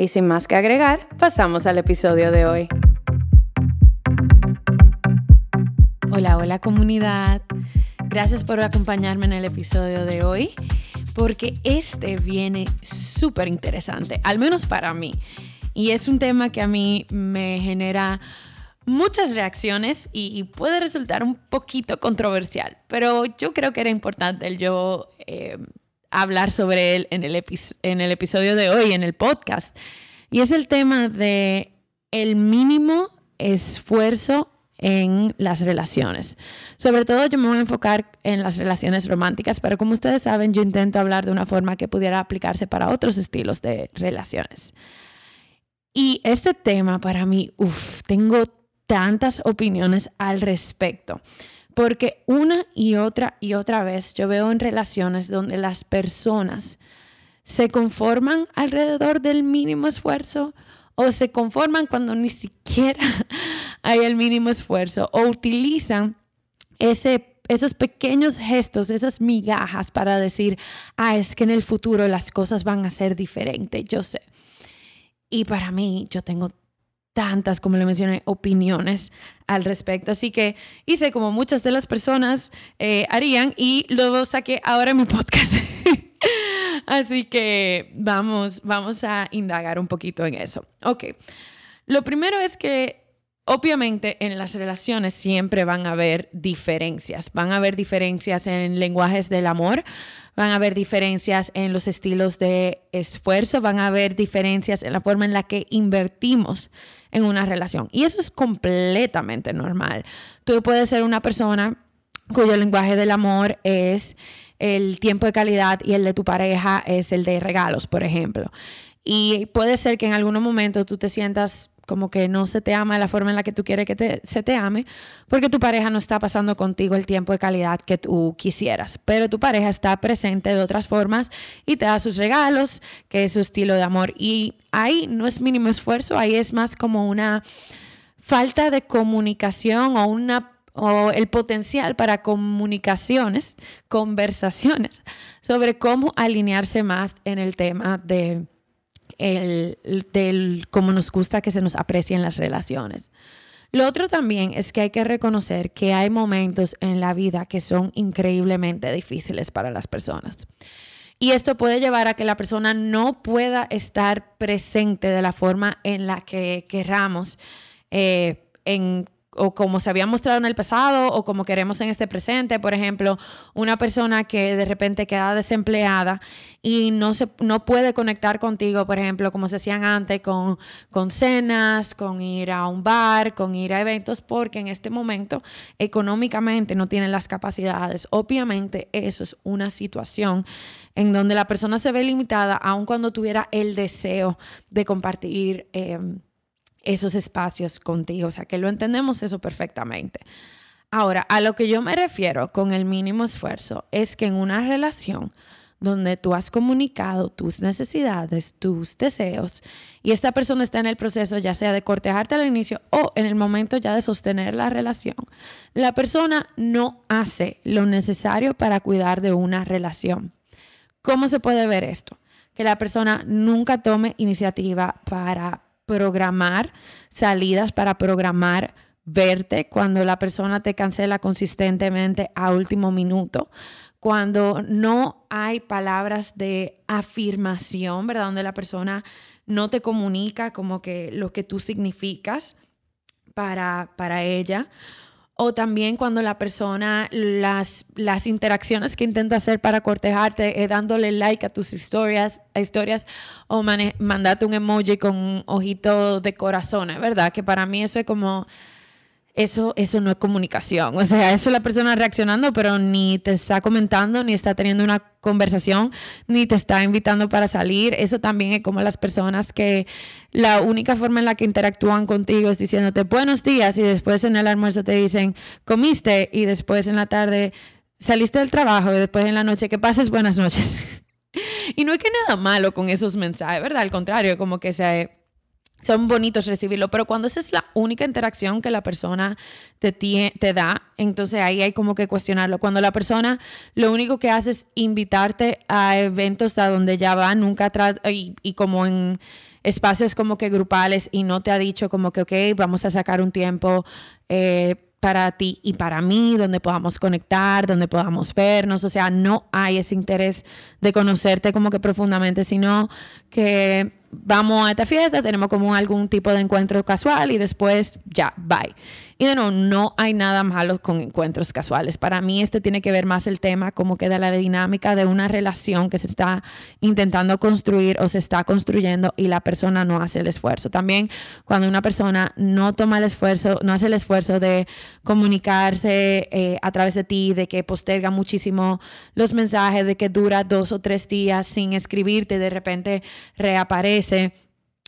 Y sin más que agregar, pasamos al episodio de hoy. Hola, hola comunidad. Gracias por acompañarme en el episodio de hoy, porque este viene súper interesante, al menos para mí. Y es un tema que a mí me genera muchas reacciones y, puede resultar un poquito controversial, pero yo creo que era importante el yo eh, hablar sobre él en el, en el episodio de hoy, en el podcast. Y es el tema de el mínimo esfuerzo en las relaciones. Sobre todo yo me voy a enfocar en las relaciones románticas, pero como ustedes saben, yo intento hablar de una forma que pudiera aplicarse para otros estilos de relaciones. Y este tema para mí, uff, tengo tantas opiniones al respecto. Porque una y otra y otra vez yo veo en relaciones donde las personas se conforman alrededor del mínimo esfuerzo o se conforman cuando ni siquiera hay el mínimo esfuerzo o utilizan ese, esos pequeños gestos, esas migajas para decir, ah, es que en el futuro las cosas van a ser diferentes, yo sé. Y para mí, yo tengo tantas, como le mencioné, opiniones al respecto. Así que hice como muchas de las personas eh, harían y luego saqué ahora mi podcast. Así que vamos, vamos a indagar un poquito en eso. Ok, lo primero es que Obviamente en las relaciones siempre van a haber diferencias, van a haber diferencias en lenguajes del amor, van a haber diferencias en los estilos de esfuerzo, van a haber diferencias en la forma en la que invertimos en una relación. Y eso es completamente normal. Tú puedes ser una persona cuyo lenguaje del amor es el tiempo de calidad y el de tu pareja es el de regalos, por ejemplo. Y puede ser que en algún momento tú te sientas como que no se te ama de la forma en la que tú quieres que se te ame, porque tu pareja no está pasando contigo el tiempo de calidad que tú quisieras, pero tu pareja está presente de otras formas y te da sus regalos, que es su estilo de amor. Y ahí no es mínimo esfuerzo, ahí es más como una falta de comunicación o una o el potencial para comunicaciones, conversaciones sobre cómo alinearse más en el tema de el, del cómo nos gusta que se nos aprecien las relaciones. Lo otro también es que hay que reconocer que hay momentos en la vida que son increíblemente difíciles para las personas. Y esto puede llevar a que la persona no pueda estar presente de la forma en la que querramos eh, en o como se había mostrado en el pasado o como queremos en este presente. Por ejemplo, una persona que de repente queda desempleada y no, se, no puede conectar contigo, por ejemplo, como se hacían antes, con, con cenas, con ir a un bar, con ir a eventos, porque en este momento económicamente no tienen las capacidades. Obviamente eso es una situación en donde la persona se ve limitada, aun cuando tuviera el deseo de compartir. Eh, esos espacios contigo. O sea, que lo entendemos eso perfectamente. Ahora, a lo que yo me refiero con el mínimo esfuerzo es que en una relación donde tú has comunicado tus necesidades, tus deseos, y esta persona está en el proceso ya sea de cortejarte al inicio o en el momento ya de sostener la relación, la persona no hace lo necesario para cuidar de una relación. ¿Cómo se puede ver esto? Que la persona nunca tome iniciativa para programar salidas, para programar verte cuando la persona te cancela consistentemente a último minuto, cuando no hay palabras de afirmación, ¿verdad? Donde la persona no te comunica como que lo que tú significas para, para ella. O también cuando la persona, las, las interacciones que intenta hacer para cortejarte es dándole like a tus historias, historias o mandarte un emoji con un ojito de corazones, ¿verdad? Que para mí eso es como eso, eso no es comunicación. O sea, eso es la persona reaccionando, pero ni te está comentando, ni está teniendo una conversación, ni te está invitando para salir. Eso también es como las personas que la única forma en la que interactúan contigo es diciéndote buenos días y después en el almuerzo te dicen comiste y después en la tarde saliste del trabajo y después en la noche que pases buenas noches. y no hay que nada malo con esos mensajes, ¿verdad? Al contrario, como que se son bonitos recibirlo, pero cuando esa es la única interacción que la persona te, te da, entonces ahí hay como que cuestionarlo. Cuando la persona lo único que hace es invitarte a eventos a donde ya va, nunca atrás, y, y como en espacios como que grupales y no te ha dicho como que, ok, vamos a sacar un tiempo. Eh, para ti y para mí, donde podamos conectar, donde podamos vernos. O sea, no hay ese interés de conocerte como que profundamente, sino que vamos a esta fiesta, tenemos como algún tipo de encuentro casual y después ya, bye. Y de nuevo, no hay nada malo con encuentros casuales. Para mí este tiene que ver más el tema como que de la dinámica de una relación que se está intentando construir o se está construyendo y la persona no hace el esfuerzo. También cuando una persona no toma el esfuerzo, no hace el esfuerzo de comunicarse eh, a través de ti, de que posterga muchísimo los mensajes, de que dura dos o tres días sin escribirte, de repente reaparece parece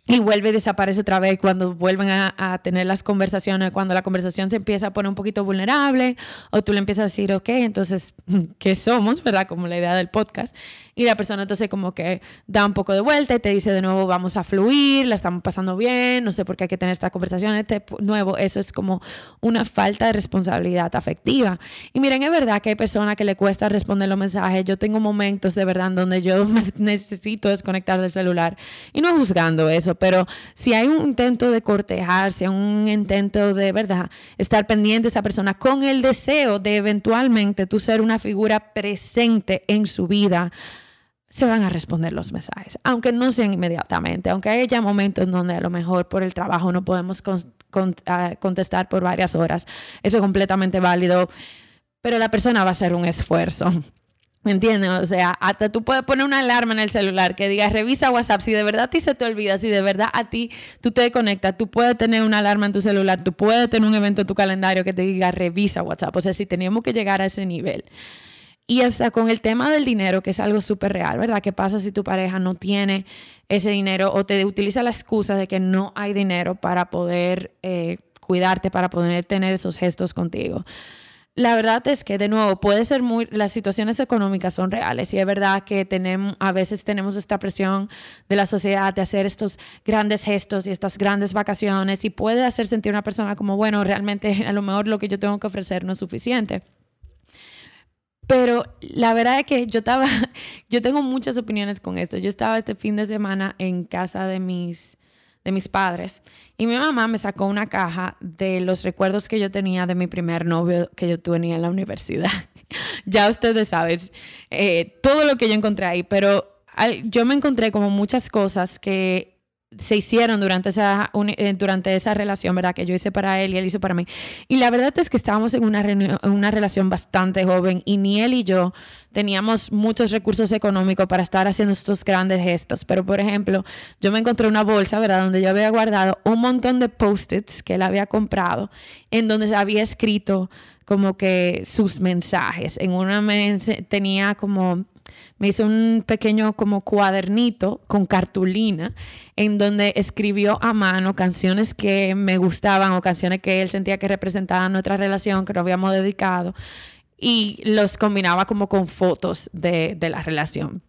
y vuelve y desaparece otra vez cuando vuelven a, tener las conversaciones, cuando la conversación se empieza a poner un poquito vulnerable o tú le empiezas a decir, ok, entonces, ¿qué somos? ¿Verdad? Como la idea del podcast. Y la persona entonces como que da un poco de vuelta y te dice de nuevo, vamos a fluir, la estamos pasando bien, no sé por qué hay que tener esta conversación este nuevo. Eso es como una falta de responsabilidad afectiva. Y miren, es verdad que hay personas que le cuesta responder los mensajes. Yo tengo momentos de verdad donde yo necesito desconectar del celular y no juzgando eso, pero si hay un intento de cortejar, si hay un intento de verdad estar pendiente de esa persona con el deseo de eventualmente tú ser una figura presente en su vida, se van a responder los mensajes, aunque no sean inmediatamente, aunque haya momentos donde a lo mejor por el trabajo no podemos ah, contestar por varias horas, eso es completamente válido, pero la persona va a hacer un esfuerzo. ¿Me entiendes? O sea, hasta tú puedes poner una alarma en el celular que diga revisa WhatsApp. Si de verdad a ti se te olvida, si de verdad a ti tú te conectas, tú puedes tener una alarma en tu celular, tú puedes tener un evento en tu calendario que te diga revisa WhatsApp. O sea, si tenemos que llegar a ese nivel. Y hasta con el tema del dinero, que es algo súper real, ¿verdad? ¿Qué pasa si tu pareja no tiene ese dinero o te utiliza la excusa de que no hay dinero para poder eh, cuidarte, para poder tener esos gestos contigo? La verdad es que, de nuevo, puede ser muy, las situaciones económicas son reales y es verdad que tenemos, a veces tenemos esta presión de la sociedad de hacer estos grandes gestos y estas grandes vacaciones y puede hacer sentir a una persona como, bueno, realmente a lo mejor lo que yo tengo que ofrecer no es suficiente. Pero la verdad es que yo estaba, yo tengo muchas opiniones con esto. Yo estaba este fin de semana en casa de mis, de mis padres y mi mamá me sacó una caja de los recuerdos que yo tenía de mi primer novio que yo tenía en la universidad. ya ustedes saben eh, todo lo que yo encontré ahí, pero yo me encontré como muchas cosas que se hicieron durante esa, eh, durante esa relación, ¿verdad? Que yo hice para él y él hizo para mí. Y la verdad es que estábamos en una, una relación bastante joven y ni él y yo teníamos muchos recursos económicos para estar haciendo estos grandes gestos. Pero, por ejemplo, yo me encontré una bolsa, ¿verdad? Donde yo había guardado un montón de post-its que él había comprado, en donde había escrito como que sus mensajes. En una tenía como me hizo un pequeño como cuadernito con cartulina en donde escribió a mano canciones que me gustaban o canciones que él sentía que representaban nuestra relación, que nos habíamos dedicado, y los combinaba como con fotos de, de la relación.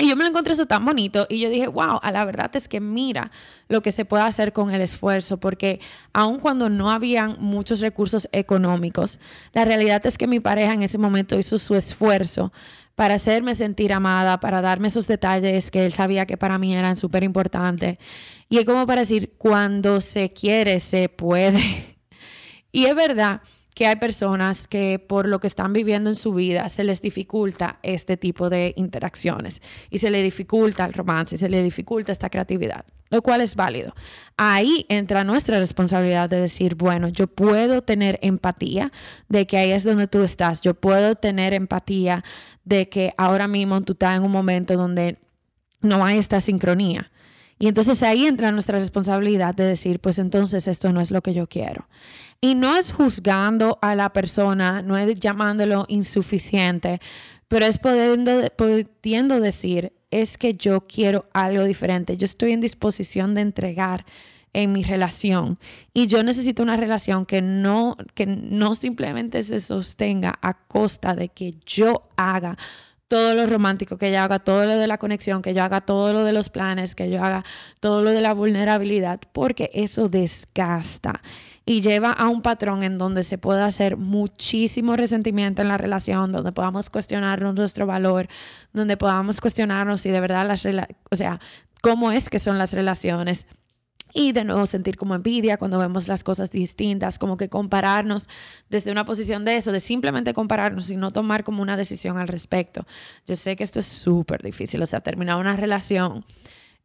Y yo me lo encontré eso tan bonito y yo dije, wow, a la verdad es que mira lo que se puede hacer con el esfuerzo, porque aun cuando no habían muchos recursos económicos, la realidad es que mi pareja en ese momento hizo su esfuerzo para hacerme sentir amada, para darme esos detalles que él sabía que para mí eran súper importantes. Y es como para decir, cuando se quiere, se puede. y es verdad que hay personas que por lo que están viviendo en su vida se les dificulta este tipo de interacciones y se le dificulta el romance, y se le dificulta esta creatividad, lo cual es válido. Ahí entra nuestra responsabilidad de decir, bueno, yo puedo tener empatía de que ahí es donde tú estás, yo puedo tener empatía de que ahora mismo tú estás en un momento donde no hay esta sincronía. Y entonces ahí entra nuestra responsabilidad de decir, pues entonces esto no es lo que yo quiero. Y no es juzgando a la persona, no es llamándolo insuficiente, pero es pudiendo, pudiendo decir, es que yo quiero algo diferente, yo estoy en disposición de entregar en mi relación y yo necesito una relación que no que no simplemente se sostenga a costa de que yo haga todo lo romántico, que yo haga todo lo de la conexión, que yo haga todo lo de los planes, que yo haga todo lo de la vulnerabilidad, porque eso desgasta y lleva a un patrón en donde se puede hacer muchísimo resentimiento en la relación, donde podamos cuestionarnos nuestro valor, donde podamos cuestionarnos si de verdad las o sea, cómo es que son las relaciones. Y de nuevo sentir como envidia cuando vemos las cosas distintas, como que compararnos desde una posición de eso, de simplemente compararnos y no tomar como una decisión al respecto. Yo sé que esto es súper difícil, o sea, terminar una relación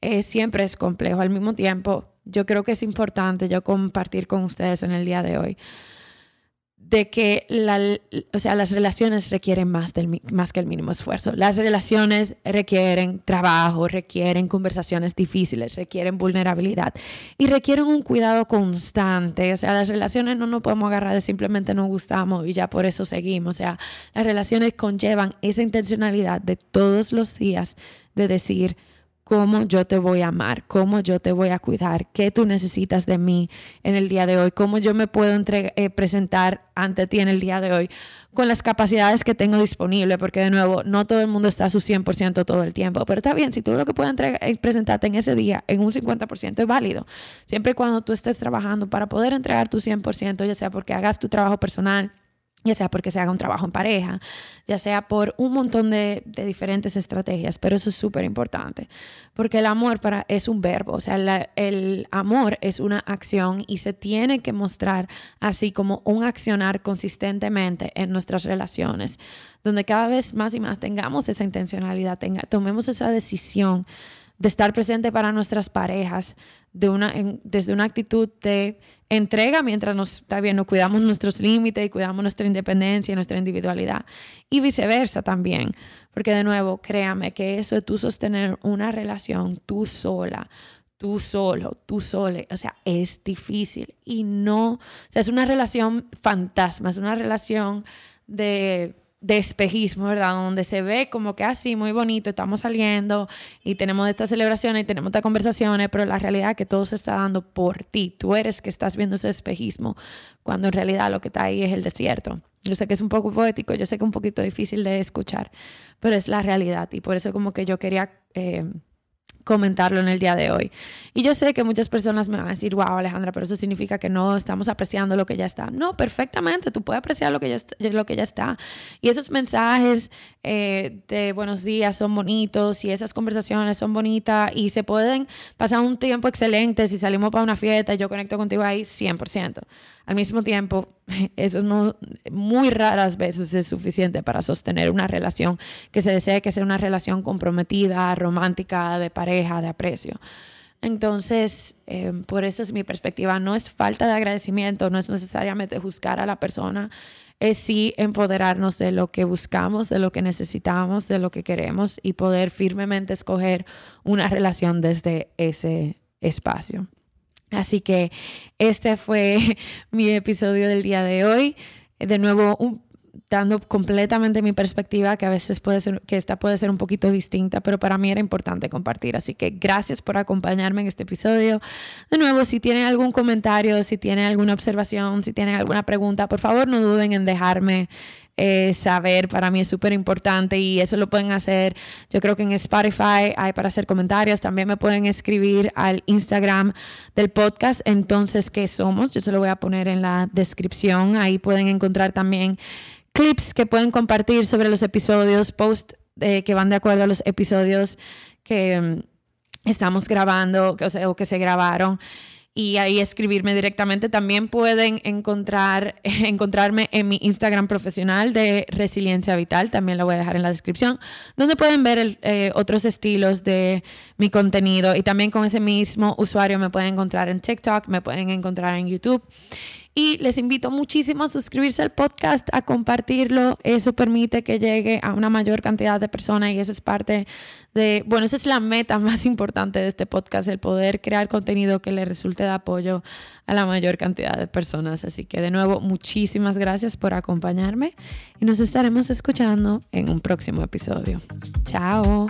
eh, siempre es complejo. Al mismo tiempo, yo creo que es importante yo compartir con ustedes en el día de hoy de que la, o sea, las relaciones requieren más, del, más que el mínimo esfuerzo. Las relaciones requieren trabajo, requieren conversaciones difíciles, requieren vulnerabilidad y requieren un cuidado constante. O sea, las relaciones no nos podemos agarrar de simplemente nos gustamos y ya por eso seguimos. O sea, las relaciones conllevan esa intencionalidad de todos los días de decir, cómo yo te voy a amar, cómo yo te voy a cuidar, qué tú necesitas de mí en el día de hoy, cómo yo me puedo eh, presentar ante ti en el día de hoy con las capacidades que tengo disponible, porque de nuevo, no todo el mundo está a su 100% todo el tiempo, pero está bien, si tú lo que puedes eh, presentarte en ese día en un 50% es válido, siempre y cuando tú estés trabajando para poder entregar tu 100%, ya sea porque hagas tu trabajo personal, ya sea porque se haga un trabajo en pareja, ya sea por un montón de, diferentes estrategias, pero eso es súper importante, porque el amor para, es un verbo, o sea, el amor es una acción y se tiene que mostrar así como un accionar consistentemente en nuestras relaciones, donde cada vez más y más tengamos esa intencionalidad, tenga, tomemos esa decisión de estar presente para nuestras parejas de una, desde una actitud de entrega mientras nos, está bien, nos cuidamos nuestros límites y cuidamos nuestra independencia y nuestra individualidad. Y viceversa también, porque de nuevo, créame que eso de tú sostener una relación tú sola, tú solo, tú sole, o sea, es difícil y no, o sea, es una relación fantasma, es una relación de de espejismo, ¿verdad? Donde se ve como que así, ah, muy bonito, estamos saliendo y tenemos estas celebraciones y tenemos estas conversaciones, pero la realidad es que todo se está dando por ti. Tú eres que estás viendo ese espejismo, cuando en realidad lo que está ahí es el desierto. Yo sé que es un poco poético, yo sé que es un poquito difícil de escuchar, pero es la realidad y por eso como que yo quería... Eh, comentarlo en el día de hoy. Y yo sé que muchas personas me van a decir, wow, Alejandra, pero eso significa que no estamos apreciando lo que ya está. No, perfectamente, tú puedes apreciar lo que ya está. Lo que ya está. Y esos mensajes eh, de buenos días son bonitos y esas conversaciones son bonitas y se pueden pasar un tiempo excelente si salimos para una fiesta y yo conecto contigo ahí 100%. Al mismo tiempo, eso no muy raras veces es suficiente para sostener una relación que se desee que sea una relación comprometida, romántica, de pareja, de aprecio. Entonces, eh, por eso es mi perspectiva. No es falta de agradecimiento, no es necesariamente juzgar a la persona, es sí empoderarnos de lo que buscamos, de lo que necesitamos, de lo que queremos y poder firmemente escoger una relación desde ese espacio. Así que este fue mi episodio del día de hoy. De nuevo, dando completamente mi perspectiva, que a veces puede ser, que esta puede ser un poquito distinta, pero para mí era importante compartir. Así que gracias por acompañarme en este episodio. De nuevo, si tienen algún comentario, si tienen alguna observación, si tienen alguna pregunta, por favor no duden en dejarme eh, saber. Para mí es súper importante y eso lo pueden hacer. Yo creo que en Spotify hay para hacer comentarios. También me pueden escribir al Instagram del podcast. Entonces, ¿qué somos? Yo se lo voy a poner en la descripción. Ahí pueden encontrar también clips que pueden compartir sobre los episodios, posts eh, que van de acuerdo a los episodios que mm, estamos grabando o que se grabaron y ahí escribirme directamente. También pueden encontrar, encontrarme en mi Instagram profesional de Resiliencia Vital, también lo voy a dejar en la descripción, donde pueden ver eh, otros estilos de mi contenido y también con ese mismo usuario me pueden encontrar en TikTok, me pueden encontrar en YouTube. Y les invito muchísimo a suscribirse al podcast, a compartirlo. Eso permite que llegue a una mayor cantidad de personas y esa es parte de, bueno, esa es la meta más importante de este podcast, el poder crear contenido que le resulte de apoyo a la mayor cantidad de personas. Así que de nuevo, muchísimas gracias por acompañarme y nos estaremos escuchando en un próximo episodio. Chao.